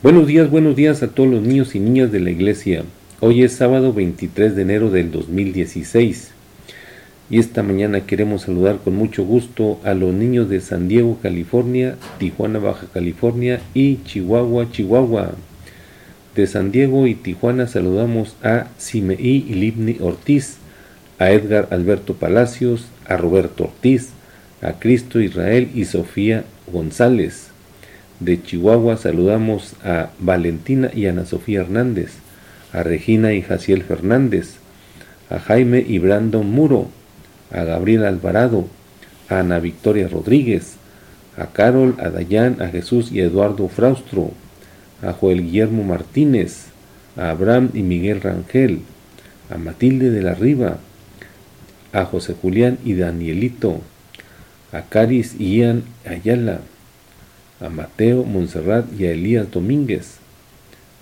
Buenos días, buenos días a todos los niños y niñas de la iglesia. Hoy es sábado 23 de enero del 2016 y esta mañana queremos saludar con mucho gusto a los niños de San Diego, California, Tijuana, Baja California y Chihuahua, Chihuahua. De San Diego y Tijuana saludamos a Simeí y Libni Ortiz, a Edgar Alberto Palacios, a Roberto Ortiz, a Cristo Israel y Sofía González de Chihuahua saludamos a Valentina y Ana Sofía Hernández, a Regina y Jaciel Fernández, a Jaime y Brandon Muro, a Gabriel Alvarado, a Ana Victoria Rodríguez, a Carol, a Dayán, a Jesús y Eduardo Fraustro, a Joel Guillermo Martínez, a Abraham y Miguel Rangel, a Matilde de la Riva, a José Julián y Danielito, a Caris y Ian Ayala, a Mateo Montserrat y a Elías Domínguez,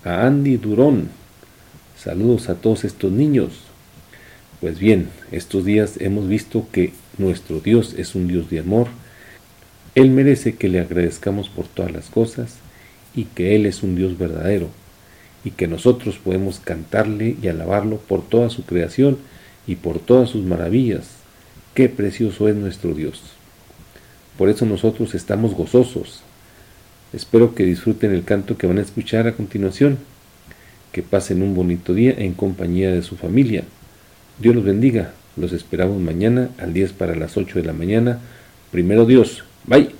a Andy Durón. Saludos a todos estos niños. Pues bien, estos días hemos visto que nuestro Dios es un Dios de amor. Él merece que le agradezcamos por todas las cosas y que Él es un Dios verdadero y que nosotros podemos cantarle y alabarlo por toda su creación y por todas sus maravillas. Qué precioso es nuestro Dios. Por eso nosotros estamos gozosos, Espero que disfruten el canto que van a escuchar a continuación. Que pasen un bonito día en compañía de su familia. Dios los bendiga. Los esperamos mañana al 10 para las 8 de la mañana. Primero Dios. Bye.